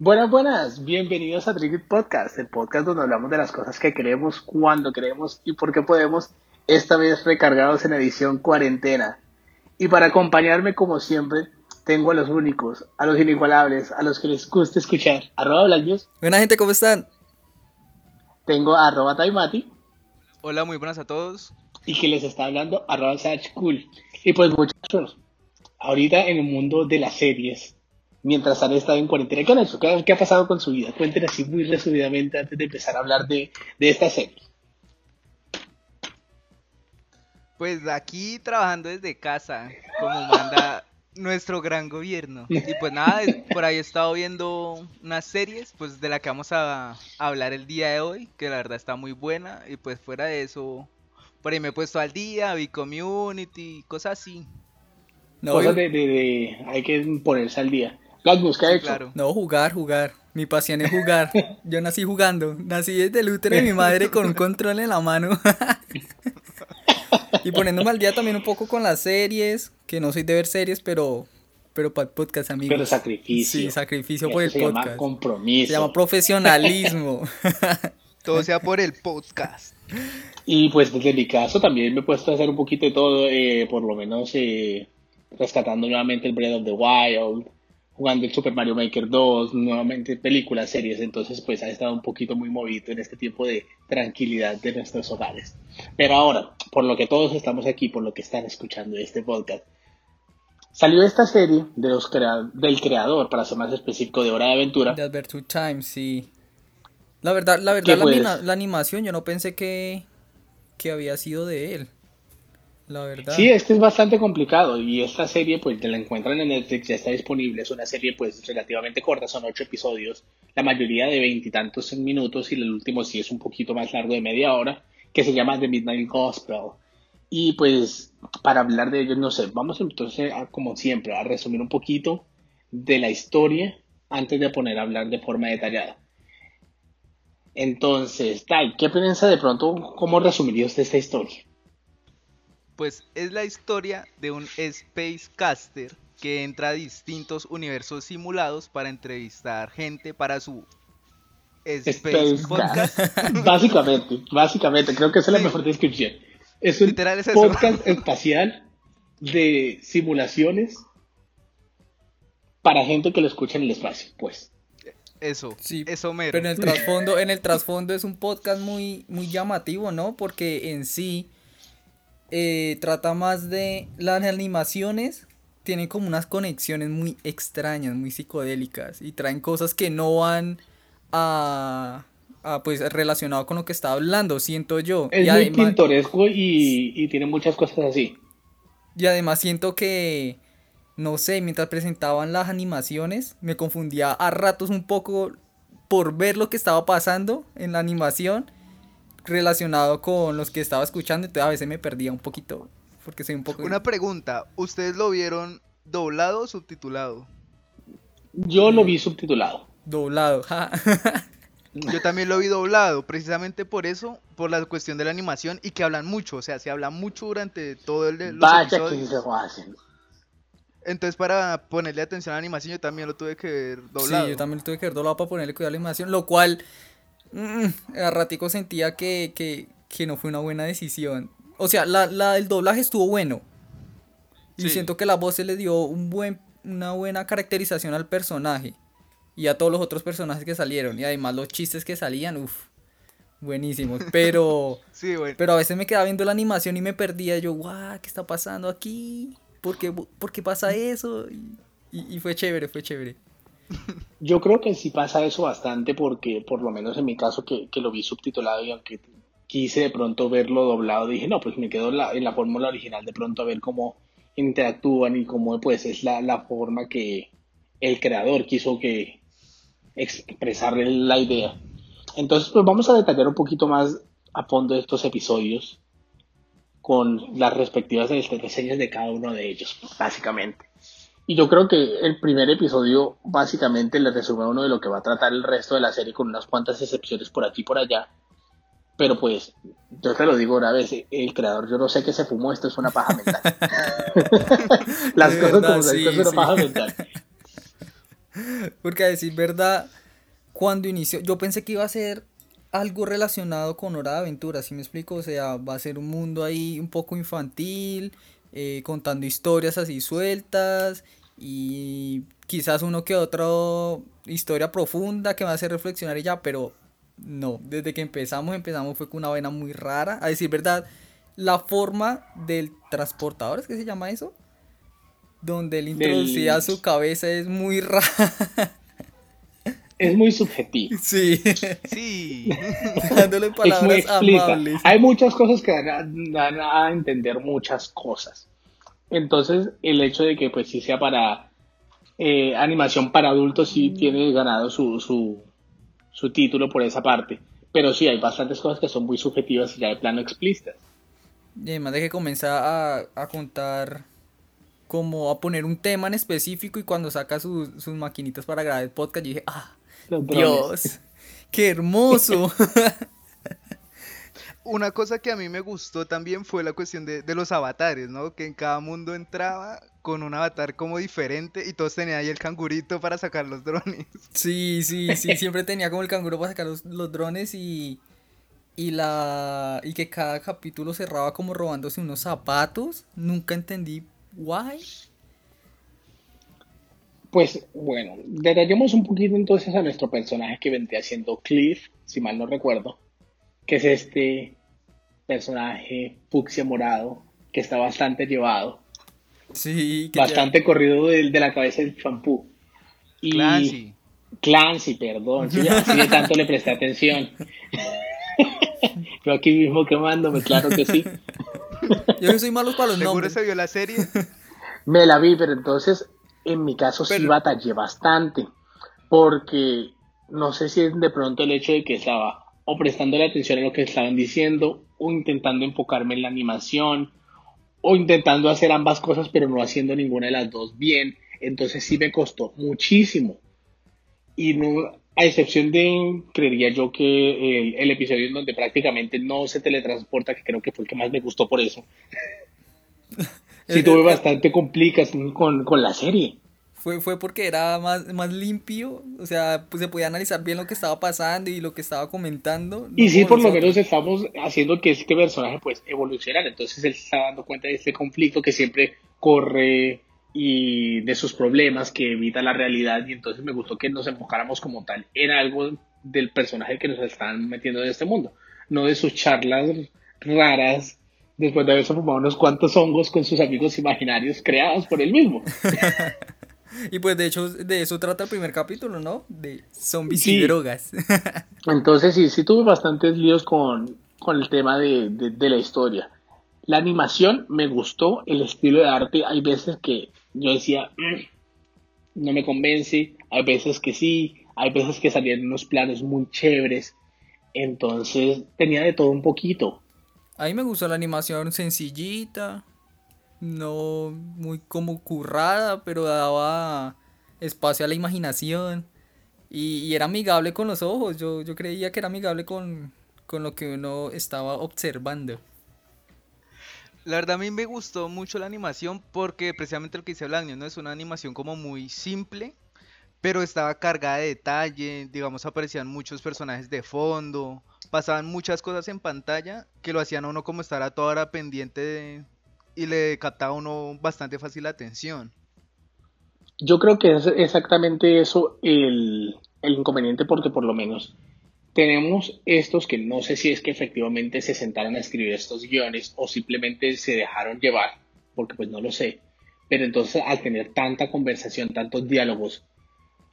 Buenas, buenas, bienvenidos a Trigger Podcast, el podcast donde hablamos de las cosas que queremos, cuando queremos y por qué podemos, esta vez recargados en edición cuarentena. Y para acompañarme como siempre, tengo a los únicos, a los inigualables, a los que les gusta escuchar. Arroba Blancos. Buena gente, ¿cómo están? Tengo a arroba Taimati. Hola, muy buenas a todos. Y que les está hablando arroba Cool. Y pues muchachos, ahorita en el mundo de las series, mientras han estado en cuarentena. ¿Qué han hecho? ¿Qué, ha pasado con su vida? Cuéntenos así muy resumidamente antes de empezar a hablar de, de esta serie. Pues aquí trabajando desde casa, como manda nuestro gran gobierno. Y pues nada, por ahí he estado viendo unas series, pues de la que vamos a, hablar el día de hoy, que la verdad está muy buena. Y pues fuera de eso, por ahí me he puesto al día, vi community, cosas así. No, cosas de, de, hay que ponerse al día. No, jugar, jugar. Mi pasión es jugar. Yo nací jugando. Nací desde el útero de mi madre con un control en la mano. y poniéndome al día también un poco con las series, que no soy de ver series, pero pero para el podcast, amigos. Pero sacrificio. Sí, sacrificio por el se podcast. Se llama compromiso. Se llama profesionalismo. todo sea por el podcast. Y pues desde mi caso también me he puesto a hacer un poquito de todo, eh, por lo menos eh, rescatando nuevamente el Breath of the Wild, jugando el Super Mario Maker 2, nuevamente películas, series, entonces pues ha estado un poquito muy movido en este tiempo de tranquilidad de nuestros hogares. Pero ahora, por lo que todos estamos aquí, por lo que están escuchando este podcast, salió esta serie de los del creador, para ser más específico, de Hora de Aventura. De Adventure Time, sí. La verdad, la verdad, la, la, animación yo no pensé que, que había sido de él la verdad. Sí, este es bastante complicado y esta serie pues la encuentran en Netflix, ya está disponible, es una serie pues relativamente corta, son ocho episodios, la mayoría de veintitantos minutos y el último sí es un poquito más largo de media hora, que se llama The Midnight Gospel. Y pues para hablar de ellos, no sé, vamos entonces a, como siempre a resumir un poquito de la historia antes de poner a hablar de forma detallada. Entonces, Tai, ¿qué piensa de pronto? ¿Cómo resumiría usted esta historia? Pues es la historia de un Space Caster que entra a distintos universos simulados para entrevistar gente para su Space, Podcast. básicamente, básicamente, creo que esa es la mejor descripción. Es un podcast espacial de simulaciones para gente que lo escucha en el espacio, pues. Eso, sí, eso mero. Pero en el trasfondo, en el trasfondo es un podcast muy, muy llamativo, ¿no? Porque en sí eh, trata más de las animaciones. Tienen como unas conexiones muy extrañas, muy psicodélicas. Y traen cosas que no van a, pues relacionado con lo que estaba hablando, siento yo. Es muy pintoresco y, y tiene muchas cosas así. Y además siento que, no sé, mientras presentaban las animaciones, me confundía a ratos un poco por ver lo que estaba pasando en la animación relacionado con los que estaba escuchando, entonces a veces me perdía un poquito, porque soy un poco... Una pregunta, ¿ustedes lo vieron doblado o subtitulado? Yo lo vi subtitulado. Doblado, Yo también lo vi doblado, precisamente por eso, por la cuestión de la animación y que hablan mucho, o sea, se habla mucho durante todo el los Vaya que se hacen. Entonces, para ponerle atención a la animación, yo también lo tuve que ver doblado. Sí, yo también lo tuve que ver doblado para ponerle cuidado a la animación, lo cual Mm, a ratico sentía que, que, no fue una buena decisión. O sea, la, la el doblaje estuvo bueno. Y siento que la voz se le dio un buen, una buena caracterización al personaje. Y a todos los otros personajes que salieron. Y además los chistes que salían, uff, buenísimos. Pero, pero a veces me quedaba viendo la animación y me perdía. Yo, guau, ¿qué está pasando aquí? ¿Por qué, por qué pasa eso? y fue chévere, fue chévere. Yo creo que sí pasa eso bastante porque, por lo menos en mi caso, que, lo vi subtitulado y aunque quise de pronto verlo doblado, dije, no, pues me quedo en la, fórmula original de pronto a ver cómo interactúan y cómo pues es la, forma que el creador quiso que expresarle la idea. Entonces, pues vamos a detallar un poquito más a fondo estos episodios con las respectivas reseñas de cada uno de ellos, básicamente. Y yo creo que el primer episodio básicamente le resume a uno de lo que va a tratar el resto de la serie con unas cuantas excepciones por aquí y por allá. Pero pues, yo te lo digo una vez, el creador, yo no sé qué se fumó, esto es una paja mental. Las cosas como sí, esto es una paja mental. Porque a decir verdad, cuando inició, yo pensé que iba a ser algo relacionado con Hora de Aventura, ¿sí me explico? O sea, va a ser un mundo ahí un poco infantil, eh, contando historias así sueltas y quizás uno que otro historia profunda que me hace reflexionar y ya, pero no, desde que empezamos, empezamos fue con una vena muy rara. A decir verdad, la forma del transportador, ¿es que se llama eso? Donde él introducía su cabeza es muy rara. Es muy subjetivo. Sí. Sí. Dándole palabras amables. Hay muchas cosas que dan a, entender muchas cosas. Entonces, el hecho de que pues sí sea para eh, animación para adultos sí mm. tiene ganado su, su, su título por esa parte. Pero sí, hay bastantes cosas que son muy subjetivas y ya de plano explícitas. Y además de que comenzar a, a contar, como a poner un tema en específico y cuando saca sus maquinitas para grabar el podcast, yo dije, ah, Dios, qué hermoso. Una cosa que a mí me gustó también fue la cuestión de, de, los avatares, ¿no? Que en cada mundo entraba con un avatar como diferente y todos tenían ahí el cangurito para sacar los drones. Sí, sí, sí, siempre tenía como el canguro para sacar los, los drones y, y la y que cada capítulo cerraba como robándose unos zapatos. Nunca entendí why. Pues bueno, detallemos un poquito entonces a nuestro personaje que vendría siendo Cliff, si mal no recuerdo que es este personaje fucsia morado que está bastante llevado. Sí, bastante corrido de, de, la cabeza del champú. Y Clancy. Clancy, perdón, sí, así de tanto le presté atención. Yo aquí mismo quemándome, claro que sí. Yo soy malo para los ¿Seguro se vio la serie? Me la vi, pero entonces en mi caso sí batallé bastante. Porque no sé si es de pronto el hecho de que estaba o prestando atención a lo que estaban diciendo, o intentando enfocarme en la animación, o intentando hacer ambas cosas, pero no haciendo ninguna de las dos bien. Entonces sí me costó muchísimo. Y no, a excepción de, creería yo que el, episodio en donde prácticamente no se teletransporta, que creo que fue el que más me gustó por eso. sí tuve bastante complicación con, con la serie. Fue, fue porque era más, más limpio, o sea, pues se podía analizar bien lo que estaba pasando y lo que estaba comentando. Y sí, por lo menos estamos haciendo que este personaje pues evolucionara, entonces él se está dando cuenta de este conflicto que siempre corre y de sus problemas que evita la realidad. Y entonces me gustó que nos enfocáramos como tal en algo del personaje que nos están metiendo en este mundo, no de sus charlas raras después de haberse fumado unos cuantos hongos con sus amigos imaginarios creados por él mismo. Y pues de hecho de eso trata el primer capítulo, ¿no? De zombies y drogas. Entonces sí, sí tuve bastantes líos con, el tema de, la historia. La animación me gustó, el estilo de arte, hay veces que yo decía, mm, no me convence, hay veces que sí, hay veces que salían unos planes muy chéveres. Entonces tenía de todo un poquito. A mí me gustó la animación sencillita, no muy como currada, pero daba espacio a la imaginación y, era amigable con los ojos. Yo, yo creía que era amigable con, con lo que uno estaba observando. La verdad a mí me gustó mucho la animación porque precisamente lo que dice Blanco, ¿no? Es una animación como muy simple, pero estaba cargada de detalle, digamos aparecían muchos personajes de fondo, pasaban muchas cosas en pantalla que lo hacían a uno como estar a toda hora pendiente de, y le captaba uno bastante fácil la atención. Yo creo que es exactamente eso el, inconveniente porque por lo menos tenemos estos que no sé si es que efectivamente se sentaron a escribir estos guiones o simplemente se dejaron llevar, porque pues no lo sé. Pero entonces al tener tanta conversación, tantos diálogos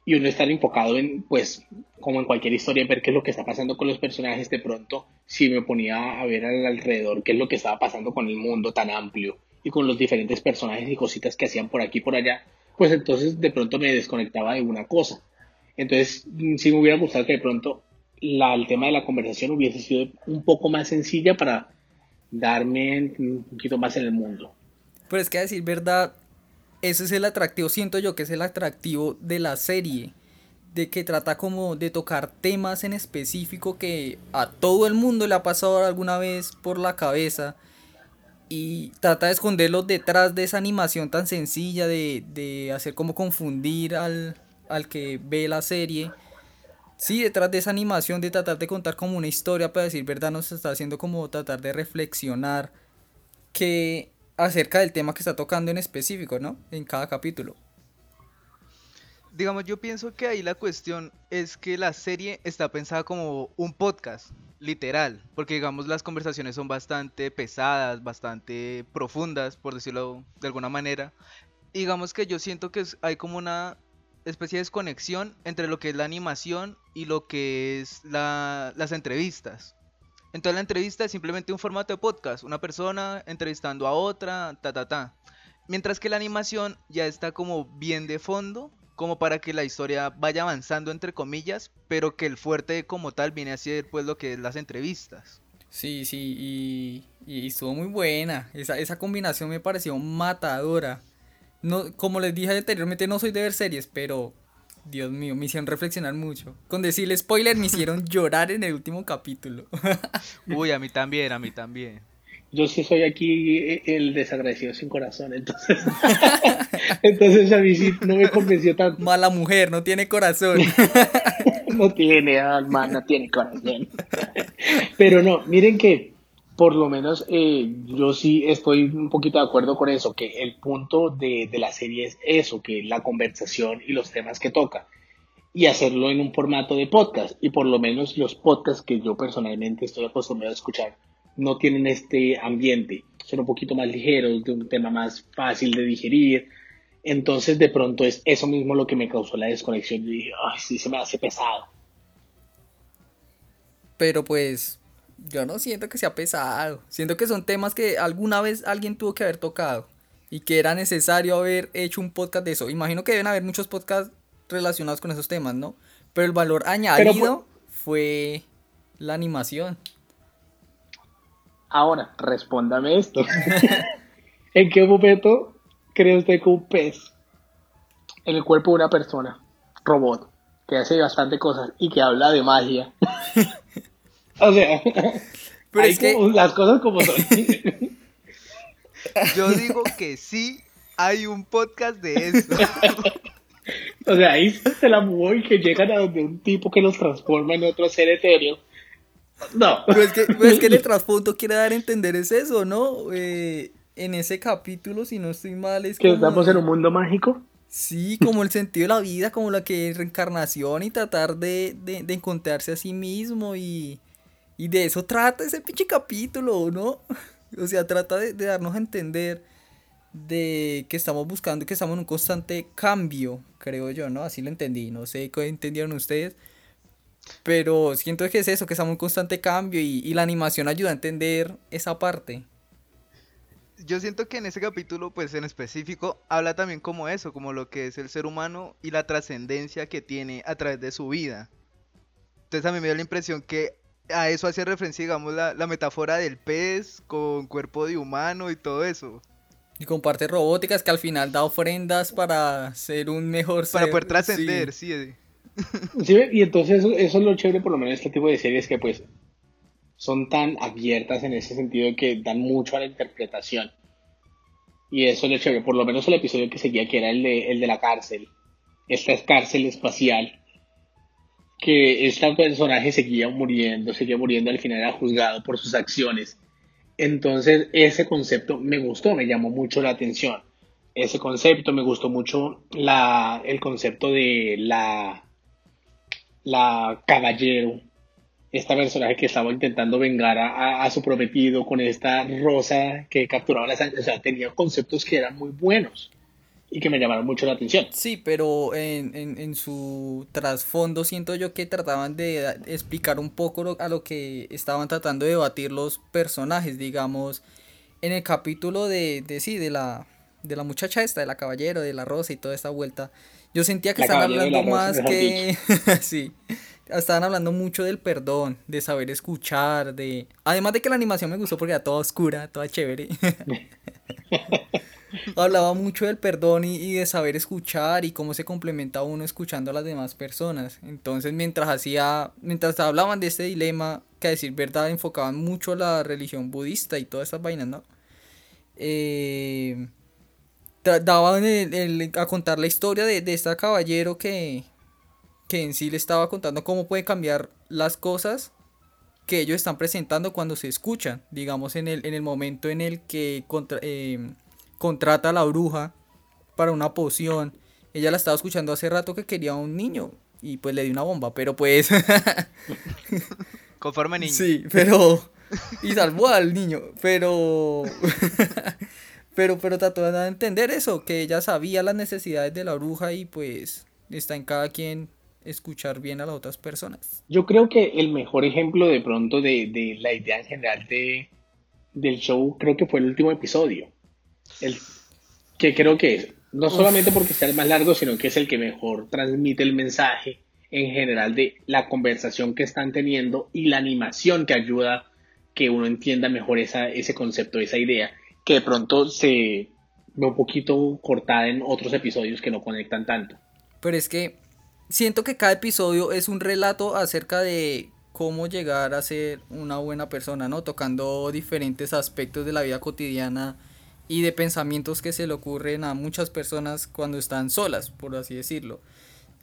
y uno estar enfocado en, pues, como en cualquier historia, ver qué es lo que está pasando con los personajes, de pronto, si me ponía a ver alrededor qué es lo que estaba pasando con el mundo tan amplio y con los diferentes personajes y cositas que hacían por aquí y por allá, pues entonces de pronto me desconectaba de una cosa. Entonces, sí me hubiera gustado que de pronto la, el tema de la conversación hubiese sido un poco más sencilla para darme un poquito más en el mundo. Pero es que a decir verdad, ese es el atractivo, siento yo que es el atractivo de la serie, de que trata como de tocar temas en específico que a todo el mundo le ha pasado alguna vez por la cabeza y trata de esconderlos detrás de esa animación tan sencilla de, de hacer como confundir al, al que ve la serie, sí, detrás de esa animación de tratar de contar como una historia, para decir verdad, nos está haciendo como tratar de reflexionar que acerca del tema que está tocando en específico, ¿no? En cada capítulo. Digamos, yo pienso que ahí la cuestión es que la serie está pensada como un podcast, literal, porque digamos las conversaciones son bastante pesadas, bastante profundas, por decirlo de alguna manera. digamos que yo siento que hay como una especie de desconexión entre lo que es la animación y lo que es las entrevistas. Entonces la entrevista es simplemente un formato de podcast, una persona entrevistando a otra, ta ta ta. Mientras que la animación ya está como bien de fondo, como para que la historia vaya avanzando entre comillas, pero que el fuerte como tal viene a ser pues lo que es las entrevistas. Sí, sí, y, estuvo muy buena. Esa, esa combinación me pareció matadora. No, como les dije anteriormente, no soy de ver series, pero Dios mío, me hicieron reflexionar mucho. Con decirle spoiler, me hicieron llorar en el último capítulo. Uy, a mí también, a mí también. Yo sí soy aquí el desagradecido sin corazón, entonces. entonces a mí sí no me convenció tanto. Mala mujer, no tiene corazón. no tiene alma, no tiene corazón. Pero no, miren que por lo menos eh, yo sí estoy un poquito de acuerdo con eso, que el punto de, de, la serie es eso, que la conversación y los temas que toca, y hacerlo en un formato de podcast, y por lo menos los podcasts que yo personalmente estoy acostumbrado a escuchar no tienen este ambiente, son un poquito más ligeros, de un tema más fácil de digerir, entonces de pronto es eso mismo lo que me causó la desconexión, yo dije, ay, sí, se me hace pesado. Pero pues yo no siento que sea pesado. Siento que son temas que alguna vez alguien tuvo que haber tocado y que era necesario haber hecho un podcast de eso. Imagino que deben haber muchos podcasts relacionados con esos temas, ¿no? Pero el valor añadido fue la animación. Ahora, respóndame esto. ¿En qué momento cree usted que un pez en el cuerpo de una persona, robot, que hace bastante cosas y que habla de magia, O sea, Pero es que... las cosas como son. Yo digo que sí hay un podcast de eso. o sea, ahí se la movió y que llegan a donde un tipo que los transforma en otro ser etéreo. No. Pero es que, es que el trasfondo quiere dar a entender es eso, ¿no? Eh, en ese capítulo, si no estoy mal, es que estamos en un mundo mágico. Sí, como el sentido de la vida, como la que es reencarnación y tratar de, de, de encontrarse a sí mismo y, y de eso trata ese pinche capítulo, ¿no? O sea, trata de, darnos a entender de que estamos buscando, que estamos en un constante cambio, creo yo, ¿no? Así lo entendí, no sé qué entendieron ustedes. Pero siento que es eso, que estamos en un constante cambio y, y la animación ayuda a entender esa parte. Yo siento que en ese capítulo, pues en específico, habla también como eso, como lo que es el ser humano y la trascendencia que tiene a través de su vida. Entonces a mí me dio la impresión que a eso hace referencia, digamos, la, metáfora del pez con cuerpo de humano y todo eso. Y con partes robóticas que al final da ofrendas para ser un mejor Para poder trascender, sí. sí. y entonces eso, es lo chévere por lo menos este tipo de series que pues son tan abiertas en ese sentido que dan mucho a la interpretación. Y eso es lo chévere, por lo menos el episodio que seguía que era el de, el de la cárcel. Esta es cárcel espacial que este personaje seguía muriendo, seguía muriendo, al final era juzgado por sus acciones. Entonces ese concepto me gustó, me llamó mucho la atención. Ese concepto me gustó mucho la, el concepto de la, la caballero, esta personaje que estaba intentando vengar a, a, su prometido con esta rosa que capturaba la sangre. O sea, tenía conceptos que eran muy buenos y que me llamaron mucho la atención. Sí, pero en, en, su trasfondo siento yo que trataban de explicar un poco a lo que estaban tratando de debatir los personajes, digamos, en el capítulo de, de sí, de la, de la muchacha esta, de la caballero, de la rosa y toda esta vuelta. Yo sentía que estaban hablando más que... sí, estaban hablando mucho del perdón, de saber escuchar, de... Además de que la animación me gustó porque era toda oscura, toda chévere. hablaba mucho del perdón y, de saber escuchar y cómo se complementa uno escuchando a las demás personas. Entonces, mientras hacía, mientras hablaban de este dilema, que a decir verdad enfocaban mucho la religión budista y todas esas vainas, ¿no? Eh, daban a contar la historia de, de este caballero que, que en sí le estaba contando cómo puede cambiar las cosas que ellos están presentando cuando se escuchan, digamos en el, en el momento en el que eh, contrata a la bruja para una poción. Ella la estaba escuchando hace rato que quería un niño y pues le dio una bomba, pero pues... Conforme niño. Sí, pero... Y salvó al niño, pero... pero, pero trató de entender eso, que ella sabía las necesidades de la bruja y pues está en cada quien escuchar bien a las otras personas. Yo creo que el mejor ejemplo de pronto de, la idea en general de, del show creo que fue el último episodio. El, que creo que es, no solamente porque sea el más largo, sino que es el que mejor transmite el mensaje en general de la conversación que están teniendo y la animación que ayuda que uno entienda mejor esa, ese concepto, esa idea, que de pronto se ve un poquito cortada en otros episodios que no conectan tanto. Pero es que siento que cada episodio es un relato acerca de cómo llegar a ser una buena persona, ¿no? Tocando diferentes aspectos de la vida cotidiana y de pensamientos que se le ocurren a muchas personas cuando están solas, por así decirlo.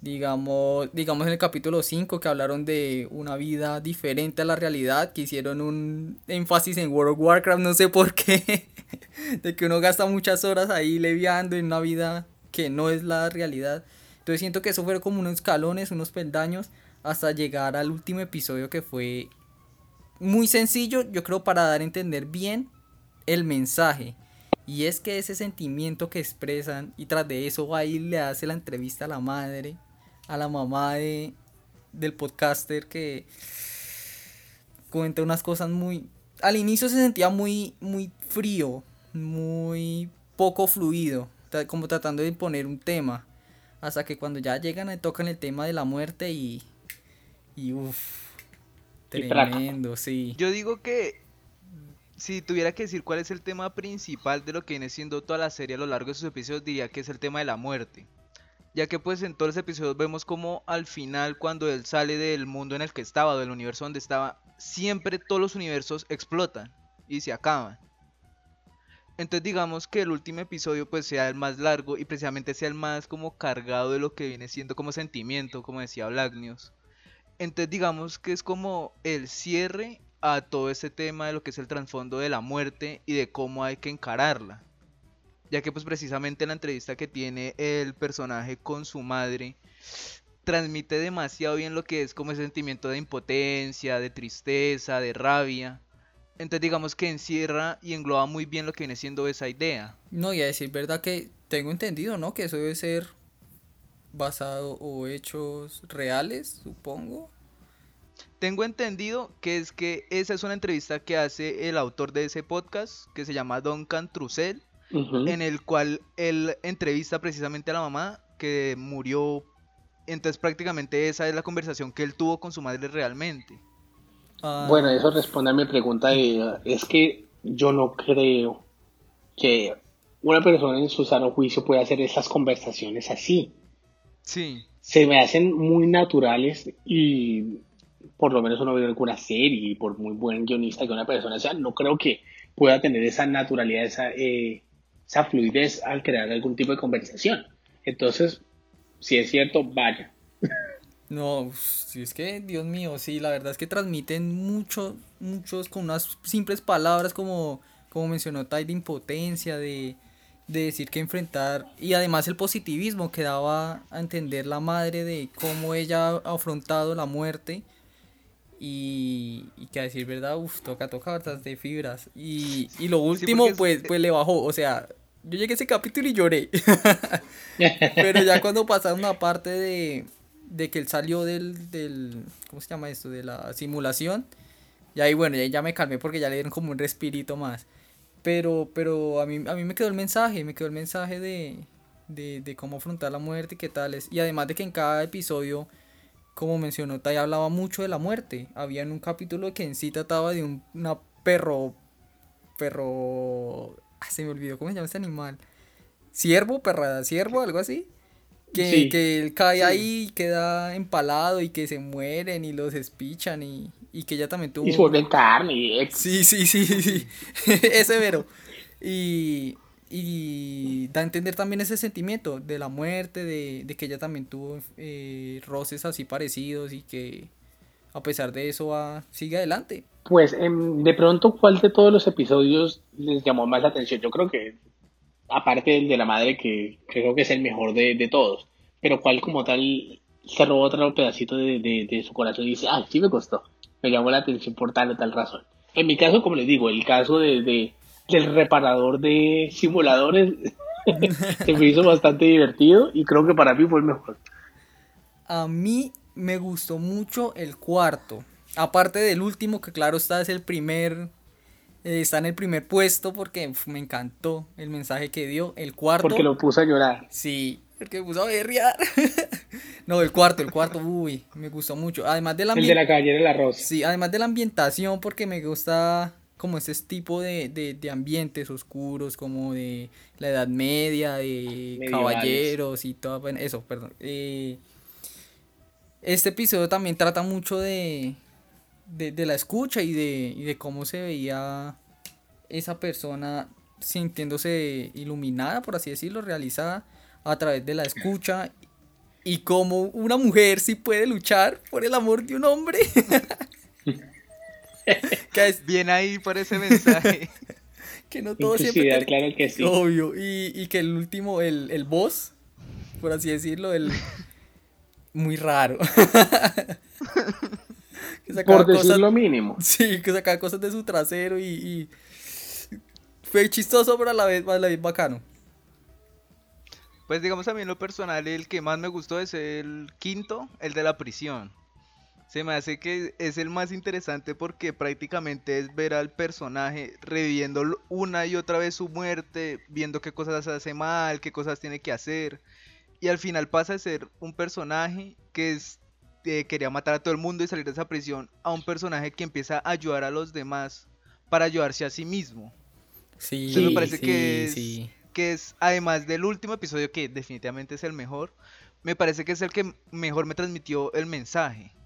Digamos, digamos en el capítulo 5 que hablaron de una vida diferente a la realidad, que hicieron un énfasis en World of Warcraft, no sé por qué, de que uno gasta muchas horas ahí leviando en una vida que no es la realidad. Entonces siento que eso fueron como unos escalones, unos peldaños, hasta llegar al último episodio que fue muy sencillo, yo creo, para dar a entender bien el mensaje. Y es que ese sentimiento que expresan, y tras de eso va y le hace la entrevista a la madre, a la mamá de, del podcaster que cuenta unas cosas muy... Al inicio se sentía muy, muy frío, muy poco fluido, como tratando de imponer un tema. Hasta que cuando ya llegan y tocan el tema de la muerte y. Y uff. Tremendo, sí. Yo digo que. Si tuviera que decir cuál es el tema principal de lo que viene siendo toda la serie a lo largo de sus episodios, diría que es el tema de la muerte. Ya que pues en todos los episodios vemos como al final cuando él sale del mundo en el que estaba, del universo donde estaba, siempre todos los universos explotan y se acaban. Entonces digamos que el último episodio pues sea el más largo y precisamente sea el más como cargado de lo que viene siendo como sentimiento, como decía Black. Entonces digamos que es como el cierre a todo este tema de lo que es el trasfondo de la muerte y de cómo hay que encararla. Ya que pues precisamente la entrevista que tiene el personaje con su madre transmite demasiado bien lo que es como ese sentimiento de impotencia, de tristeza, de rabia entonces digamos que encierra y engloba muy bien lo que viene siendo esa idea. No, y a decir verdad que tengo entendido, ¿no? Que eso debe ser basado o hechos reales, supongo. Tengo entendido que es que esa es una entrevista que hace el autor de ese podcast, que se llama Duncan Trussell, en el cual él entrevista precisamente a la mamá que murió. Entonces prácticamente esa es la conversación que él tuvo con su madre realmente. Ah. Bueno, eso responde a mi pregunta. es que yo no creo que una persona en su sano juicio pueda hacer esas conversaciones así. Sí. Se me hacen muy naturales y por lo menos uno ve alguna serie por muy buen guionista que una persona sea, no creo que pueda tener esa naturalidad, esa, eh, esa fluidez al crear algún tipo de conversación. Entonces, si es cierto, vaya. No, si es que, Dios mío, sí, la verdad es que transmiten mucho, muchos con unas simples palabras como, como mencionó Tai, de impotencia, de, de decir que enfrentar, y además el positivismo que daba a entender la madre de cómo ella ha afrontado la muerte. Y, y que a decir verdad, uff, toca, toca bastante fibras. Y, y lo último, pues, pues le bajó, o sea, yo llegué a ese capítulo y lloré. Pero ya cuando pasaron una parte de, de que él salió del, del, ¿cómo se llama esto? De la simulación. Y ahí, bueno, ya, ya me calmé porque ya le dieron como un respirito más. Pero, pero a mí, a mí me quedó el mensaje, me quedó el mensaje de, de, de cómo afrontar la muerte y qué tales. Y además de que en cada episodio, como mencionó Tai, hablaba mucho de la muerte. Había en un capítulo que en sí trataba de un una perro, perro, ah, se me olvidó, ¿cómo se llama este animal? Ciervo, perrada, ciervo, algo así. Que, que él cae ahí y queda empalado y que se mueren y los espichan y, y que ella también tuvo... Y se vuelven carne. Sí, sí, sí, sí, ese vero. Y, y da a entender también ese sentimiento de la muerte, de, de que ella también tuvo eh, roces así parecidos y que a pesar de eso va, sigue adelante. Pues em, de pronto, ¿cuál de todos los episodios les llamó más la atención? Yo creo que, aparte del de la madre, que creo que es el mejor de, de todos, pero ¿cuál como tal se robó otro pedacito de, de, su corazón y dice, ah, sí me costó, me llamó la atención por tal o tal razón? En mi caso, como les digo, el caso de del reparador de simuladores se me hizo bastante divertido y creo que para mí fue el mejor. A mí me gustó mucho el cuarto. Aparte del último, que claro está, es el primer. eh, está en el primer puesto porque me encantó el mensaje que dio. El cuarto. Porque lo puso a llorar. Sí, porque me puso a berrear. no, el cuarto, el cuarto, uy, me gustó mucho. Además de la El de la caballera del arroz. Sí, además de la ambientación, porque me gusta como ese tipo de, de, de ambientes oscuros, como de la Edad Media, de Medievales. caballeros y todo, bueno, eso, perdón. Eh, este episodio también trata mucho de, de, de la escucha y de, y de cómo se veía esa persona sintiéndose iluminada, por así decirlo, realizada a través de la escucha y cómo una mujer sí puede luchar por el amor de un hombre. que, es- Bien ahí por ese mensaje. que no todo siempre claro que sí. Obvio, y, y que el último, el, el boss, por así decirlo, el muy raro. que sacaba Por decir cosas, lo mínimo. sí, que sacaba cosas de su trasero y, y fue chistoso, pero a la vez, a la vez bacano. Pues digamos a mí en lo personal el que más me gustó es el quinto, el de la prisión. Se me hace que es el más interesante porque prácticamente es ver al personaje reviviendo una y otra vez su muerte, viendo qué cosas hace mal, qué cosas tiene que hacer. Y al final pasa de ser un personaje que es, eh, quería matar a todo el mundo y salir de esa prisión a un personaje que empieza a ayudar a los demás para ayudarse a sí mismo. Sí, Entonces me parece sí, que es, sí. que es, además del último episodio, que definitivamente es el mejor, me parece que es el que mejor me transmitió el mensaje.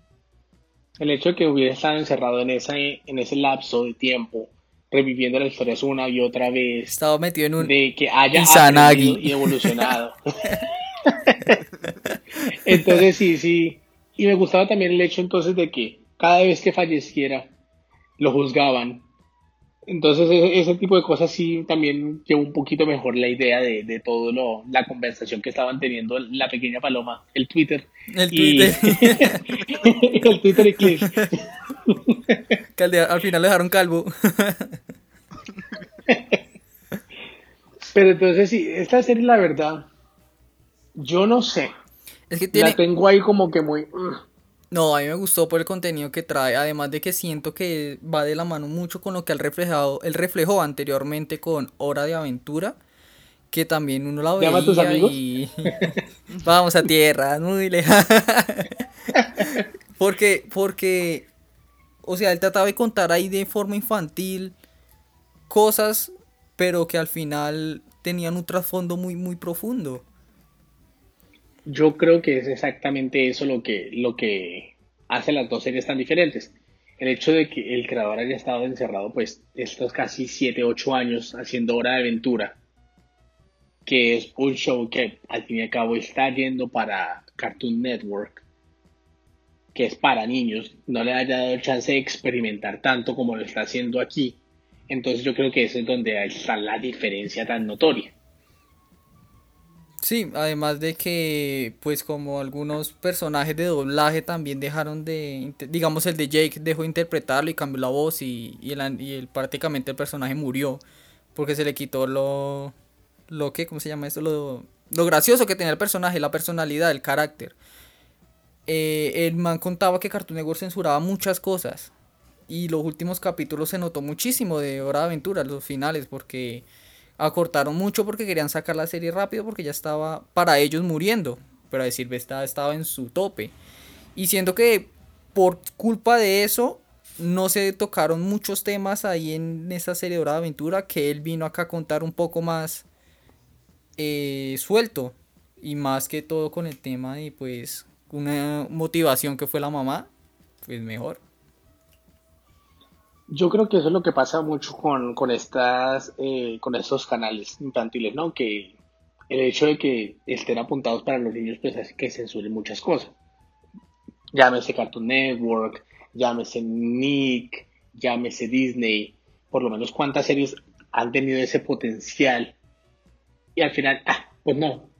El hecho de que hubiera estado encerrado en, esa, en ese lapso de tiempo, reviviendo las historias una y otra vez, Estaba metido en un... de que haya Izanagi. y evolucionado. entonces sí, sí. Y me gustaba también el hecho entonces de que cada vez que falleciera, lo juzgaban. Entonces ese, ese tipo de cosas sí también llevó un poquito mejor la idea de, de todo lo, la conversación que estaban teniendo la pequeña paloma, el Twitter. El y- Twitter. el Twitter y Cliff. que al, final le dejaron calvo. Pero entonces sí, esta serie la verdad, yo no sé. es que tiene... La tengo ahí como que muy... mm. No, a mí me gustó por el contenido que trae, además de que siento que va de la mano mucho con lo que él reflejado, él reflejó anteriormente con Hora de Aventura, que también uno la ¿Llama a tus veía amigos? y vamos a tierra, muy lejana. porque, porque, o sea, él trataba de contar ahí de forma infantil cosas, pero que al final tenían un trasfondo muy, muy profundo. Yo creo que es exactamente eso lo que, lo que hace las dos series tan diferentes. El hecho de que el creador haya estado encerrado, pues, estos casi 7, 8 años haciendo Hora de Aventura, que es un show que al fin y al cabo está yendo para Cartoon Network, que es para niños, no le haya dado chance de experimentar tanto como lo está haciendo aquí. Entonces yo creo que eso es donde está la diferencia tan notoria. Sí, además de que, pues como algunos personajes de doblaje también dejaron de, digamos el de Jake dejó de interpretarlo y cambió la voz y, y, el, y el- prácticamente el personaje murió porque se le quitó lo, lo que, ¿cómo se llama esto? Lo, lo gracioso que tenía el personaje, la personalidad, el carácter. Eh, el man contaba que Cartoon Network censuraba muchas cosas y los últimos capítulos se notó muchísimo de Hora de Aventura, los finales, porque acortaron mucho porque querían sacar la serie rápido porque ya estaba para ellos muriendo. Pero a decir verdad estaba en su tope. Y siento que por culpa de eso no se tocaron muchos temas ahí en esa serie Aventura que él vino acá a contar un poco más eh, suelto. Y más que todo con el tema de pues una motivación que fue la mamá. Pues mejor. Yo creo que eso es lo que pasa mucho con, con estas, eh, con estos canales infantiles, ¿no? Que el hecho de que estén apuntados para los niños, pues hace que censuren muchas cosas. Llámese Cartoon Network, llámese Nick, llámese Disney, por lo menos cuántas series han tenido ese potencial. Y al final, ah, pues no,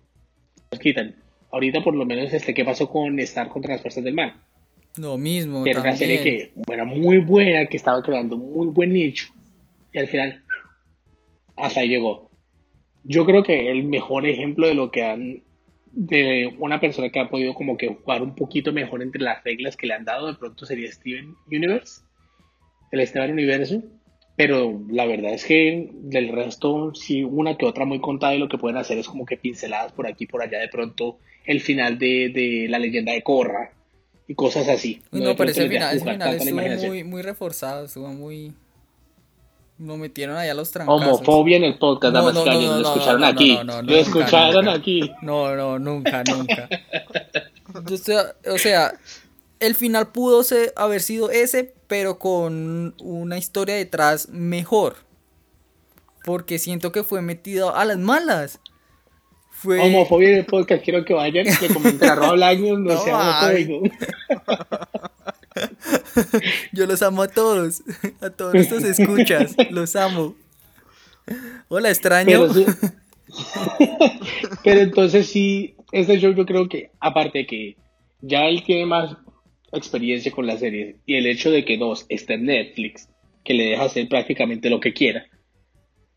los quitan. Ahorita por lo menos este, ¿qué pasó con Star contra las fuerzas del mal? Lo mismo. Que era una serie que era muy buena, que estaba creando muy buen nicho. Y al final, hasta ahí llegó. Yo creo que el mejor ejemplo de lo que han de una persona que ha podido como que jugar un poquito mejor entre las reglas que le han dado de pronto sería Steven Universe el Steven Universo pero la verdad es que del resto sí una que otra muy contada y lo que pueden hacer es como que pinceladas por aquí por allá de pronto el final de, de la leyenda de Korra y cosas así no, pero ese final, ese final estuvo muy, muy reforzado estuvo muy lo metieron allá los trancazos. Homofobia en el podcast, no, no, no, lo escucharon aquí. lo escucharon aquí. No, no, nunca, nunca. o sea, el final pudo ser, haber sido ese, pero con una historia detrás mejor. Porque siento que fue metido a las malas. Fue... Homofobia en el podcast, quiero que vayan, que comenten arroba años, no, no sea Yo los amo a todos, a todos estos escuchas, los amo. Hola, extraño. Pero, entonces sí, este show yo creo que, aparte de que ya él tiene más experiencia con la serie y el hecho de que dos está en Netflix, que le deja hacer prácticamente lo que quiera,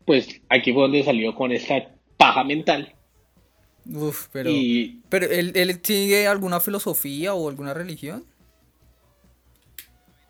pues aquí fue donde salió con esta paja mental. Uf, pero, pero ¿él, ¿él sigue alguna filosofía o alguna religión?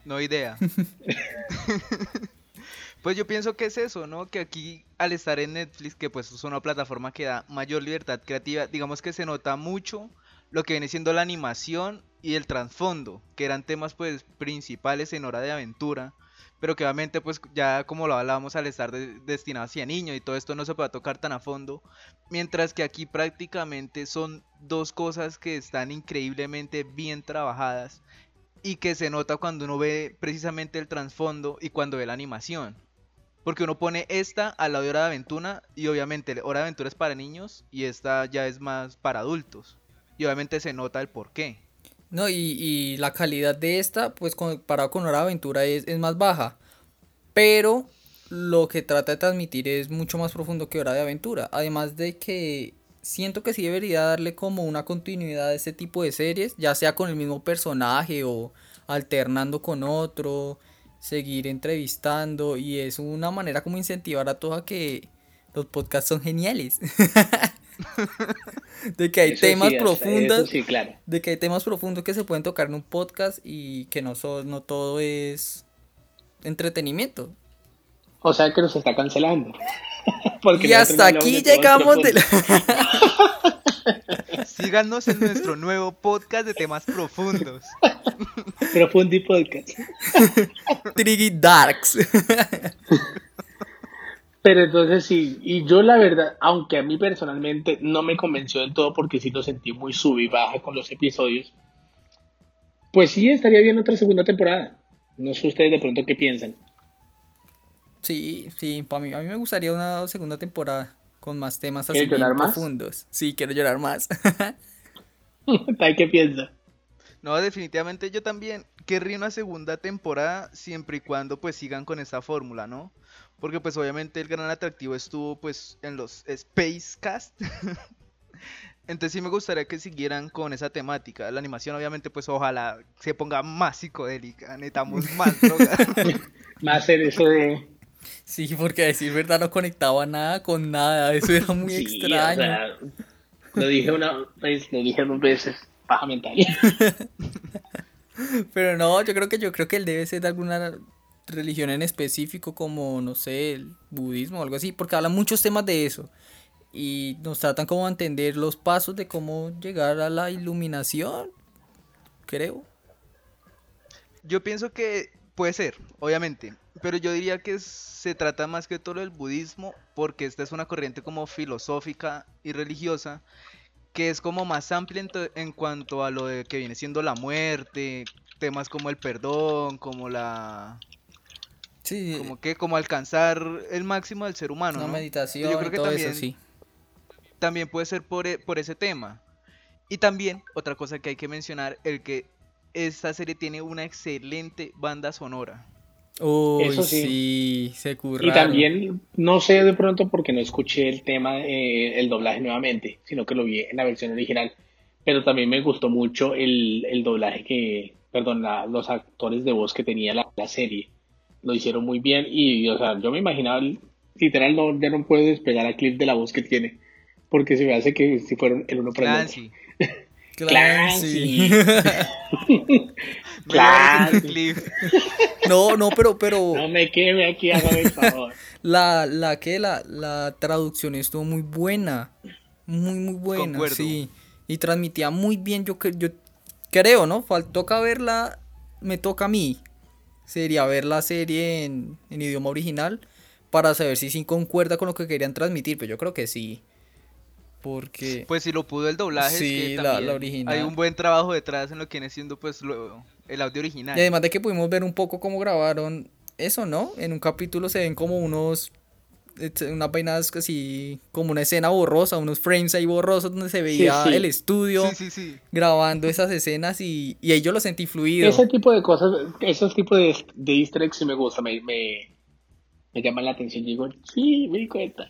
No idea. pues yo pienso que es eso, ¿no? Que aquí al estar en Netflix, que pues es una plataforma que da mayor libertad creativa, digamos que se nota mucho lo que viene siendo la animación y el trasfondo, que eran temas pues principales en Hora de Aventura, pero que obviamente pues ya como lo hablábamos al estar destinado hacia niños y todo esto no se puede tocar tan a fondo, mientras que aquí prácticamente son dos cosas que están increíblemente bien trabajadas y que se nota cuando uno ve precisamente el trasfondo y cuando ve la animación. Porque uno pone esta a la de Hora de Aventura y obviamente Hora de Aventura es para niños y esta ya es más para adultos. Y obviamente se nota el porqué. No, y, y la calidad de esta, pues comparado con Hora de Aventura es, es más baja. Pero lo que trata de transmitir es mucho más profundo que Hora de Aventura. Además de que siento que sí debería darle como una continuidad a este tipo de series, ya sea con el mismo personaje o alternando con otro, seguir entrevistando y es una manera como incentivar a todos a que los podcasts son geniales. de que hay temas profundos, de que hay temas profundos que se pueden tocar en un podcast y que no, no todo es entretenimiento. O sea que nos está cancelando. y hasta aquí llegamos de Síganos en nuestro nuevo podcast de temas profundos. Profundi Podcast. Triggy Darks. Pero entonces sí, y yo la verdad, aunque a mí personalmente no me convenció del todo porque sí lo sentí muy sub y baja con los episodios, pues sí estaría bien otra segunda temporada. No sé ustedes de pronto qué piensan. Sí, sí, para mí, a mí me gustaría una segunda temporada con más temas así profundos. Sí, quiero llorar más. ¿Qué piensas? No, definitivamente yo también querría una segunda temporada siempre y cuando pues sigan con esta fórmula, ¿no? Porque pues obviamente el gran atractivo estuvo pues en los Space Cast. Entonces sí me gustaría que siguieran con esa temática. La animación obviamente pues ojalá se ponga más psicodélica, necesitamos más drogas. más en eso de Sí, porque a decir verdad no conectaba nada con nada, eso era muy extraño. lo dije una vez, lo dije dos veces, paja mental. Pero no, yo creo que yo creo que él debe ser de alguna religión en específico como no sé, el budismo o algo así, porque habla muchos temas de eso y nos tratan como a entender los pasos de cómo llegar a la iluminación, creo. Yo pienso que puede ser, obviamente, pero yo diría que se trata más que todo del budismo, porque esta es una corriente como filosófica y religiosa, que es como más amplia en, cuanto a lo de que viene siendo la muerte, temas como el perdón, como la... Sí. Como que como alcanzar el máximo del ser humano. Una ¿no? meditación Yo creo y que todo también, eso, sí. también puede ser por, e- por ese tema. Y también, otra cosa que hay que mencionar, el que esta serie tiene una excelente banda sonora. Uy, Eso sí. sí. se curraron. Y también, no sé de pronto porque no escuché el tema, eh, el doblaje nuevamente, sino que lo vi en la versión original, pero también me gustó mucho el, el doblaje que, perdón, la- los actores de voz que tenía la, la serie. Lo hicieron muy bien y, o sea, yo me imaginaba, literal, no, ya no puedo despegar a Cliff de la voz que tiene, porque se me hace que si fueron el uno por el otro. Clancy. Clancy. Clancy. no, no, pero, pero No me queme aquí, hágame el favor. la, la que la, la traducción estuvo muy buena. Muy, muy buena. Concuerdo. Sí. Y transmitía muy bien. Yo, yo creo, ¿no? Fal- toca verla. Me toca a mí. Sería ver la serie en, en idioma original. Para saber si sí concuerda con lo que querían transmitir. Pero yo creo que sí. Porque. Pues si lo pudo el doblaje, es Sí, que la- original. hay un buen trabajo detrás en lo que viene siendo pues lo- el audio original. Y además de que pudimos ver un poco cómo grabaron eso, ¿no? En un capítulo se ven como unos. Unas vainas así. Como una escena borrosa, unos frames ahí borrosos donde se veía sí. el estudio Sí, sí, sí. grabando esas escenas y, y ahí yo lo sentí fluido. Ese tipo de cosas, esos tipos de, de easter eggs sí me gusta, me, me, me llaman la atención. Y digo, sí, me di cuenta.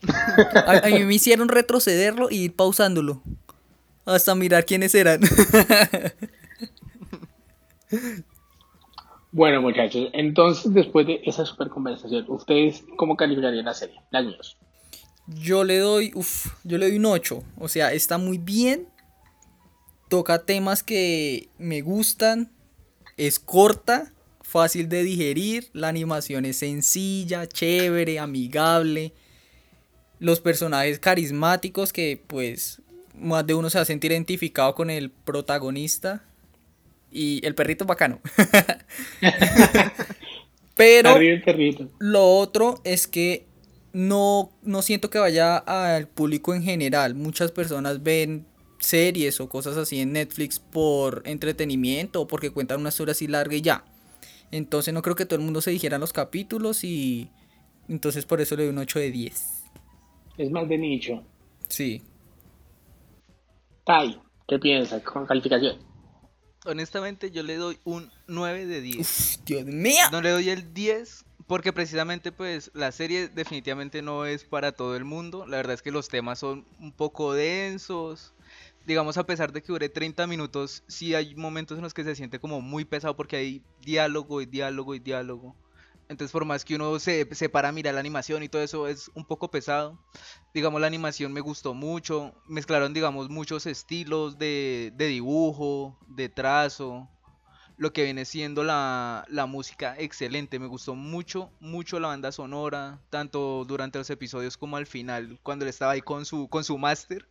A, a mí me hicieron retrocederlo y ir pausándolo. Hasta mirar quiénes eran. Bueno, muchachos, entonces después de esa super conversación, ¿ustedes cómo calificarían la serie? Míos. Yo le doy, uf, yo le doy un 8. O sea, está muy bien. Toca temas que me gustan. Es corta, fácil de digerir. La animación es sencilla, chévere, amigable. Los personajes carismáticos que pues más de uno se va a sentir identificado con el protagonista. Y el perrito es bacano. Pero... Arriba el perrito. Lo otro es que no, no siento que vaya al público en general. Muchas personas ven series o cosas así en Netflix por entretenimiento o porque cuentan una historia así larga y ya. Entonces no creo que todo el mundo se dijera los capítulos y entonces por eso le doy un 8 de 10. Es más de nicho. Sí. Tai, ¿qué piensas con calificación? Honestamente, yo le doy un 9 de 10. Uf, Dios mío. No le doy el 10 porque precisamente pues la serie definitivamente no es para todo el mundo. La verdad es que los temas son un poco densos. Digamos, a pesar de que dure 30 minutos, sí hay momentos en los que se siente como muy pesado porque hay diálogo y diálogo y diálogo. Entonces, por más que uno se, se para a mirar la animación y todo eso, es un poco pesado. Digamos, la animación me gustó mucho. Mezclaron, digamos, muchos estilos de, de dibujo, de trazo. Lo que viene siendo la, la música, excelente. Me gustó mucho, mucho la banda sonora. Tanto durante los episodios como al final, cuando él estaba ahí con su, con su máster.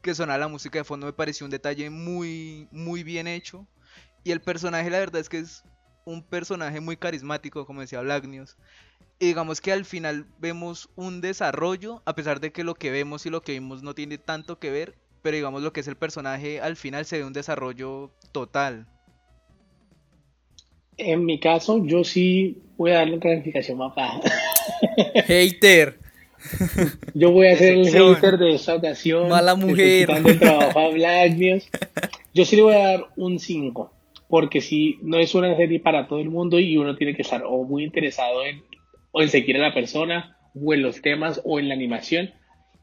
Que sonaba la música de fondo, me pareció un detalle muy, muy bien hecho. Y el personaje, la verdad es que es un personaje muy carismático, como decía Black News. Y digamos que al final vemos un desarrollo, a pesar de que lo que vemos y lo que vimos no tiene tanto que ver, pero digamos lo que es el personaje, al final se ve un desarrollo total. En mi caso, yo sí voy a darle una calificación más baja. Hater. Yo voy a ser el hater de esta ocasión. Mala mujer. el trabajo a Black News. Yo sí le voy a dar un 5, porque sí, no es una serie para todo el mundo y uno tiene que estar o muy interesado en, o en seguir a la persona, o en los temas, o en la animación.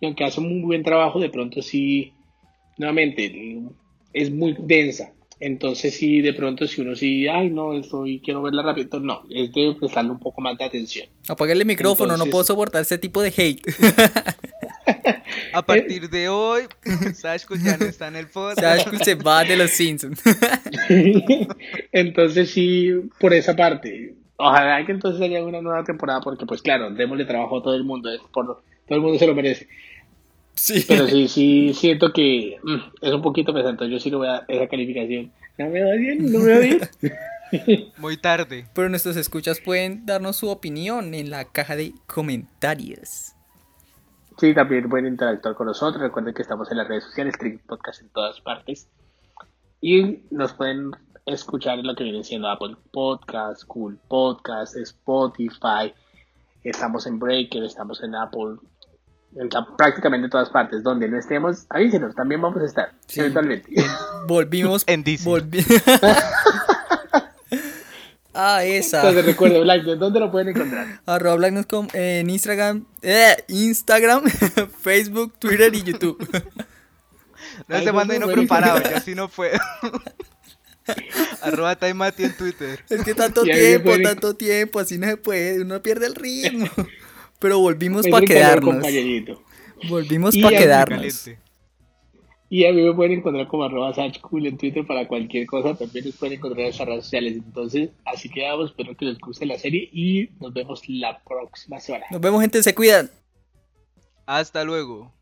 Y aunque hace un muy buen trabajo, de pronto sí, nuevamente, es muy densa. Entonces sí, de pronto si uno sí, ay no, estoy, quiero verla rápido, no, es de prestarle un poco más de atención. Apágale el micrófono, no Entonces- puedo soportar ese tipo de hate. A partir de hoy, Sashko ya no está en el podcast. Sashkul se va de los Simpsons. entonces sí, por esa parte. Ojalá que entonces haya una nueva temporada, porque pues claro, démosle trabajo a todo el mundo, es por, todo el mundo se lo merece. sí. Pero sí, sí, siento que mm, es un poquito pesante, yo sí le voy a dar esa calificación. ¿No me va bien? ¿No me va bien? Muy tarde. Pero nuestros escuchas pueden darnos su opinión en la caja de comentarios. Sí, también pueden interactuar con nosotros. Recuerden que estamos en las redes sociales, Trick Podcast en todas partes. Y nos pueden escuchar lo que viene siendo Apple Podcast, Cool Podcast, Spotify. Estamos en Breaker, estamos en Apple, en prácticamente todas partes. Donde no estemos, avísenos, también vamos a estar, eventualmente. Volvimos. En DC. ah, esa. Entonces recuerde, Blackness, ¿dónde lo pueden encontrar? Arroba Blackness.com en Instagram, eh, Instagram, Facebook, Twitter y YouTube. No se manda y no preparado, yo así no puedo. Arroba Taimati en Twitter. Es que tanto tiempo, tanto tiempo, así no se puede, uno pierde el ritmo. Pero volvimos para quedarnos. Volvimos para quedarnos. Y a mí me pueden encontrar como arroba en Twitter para cualquier cosa. También nos pueden encontrar en las redes sociales. Entonces, así quedamos. Espero que les guste la serie y nos vemos la próxima semana. Nos vemos, gente. Se cuidan. Hasta luego.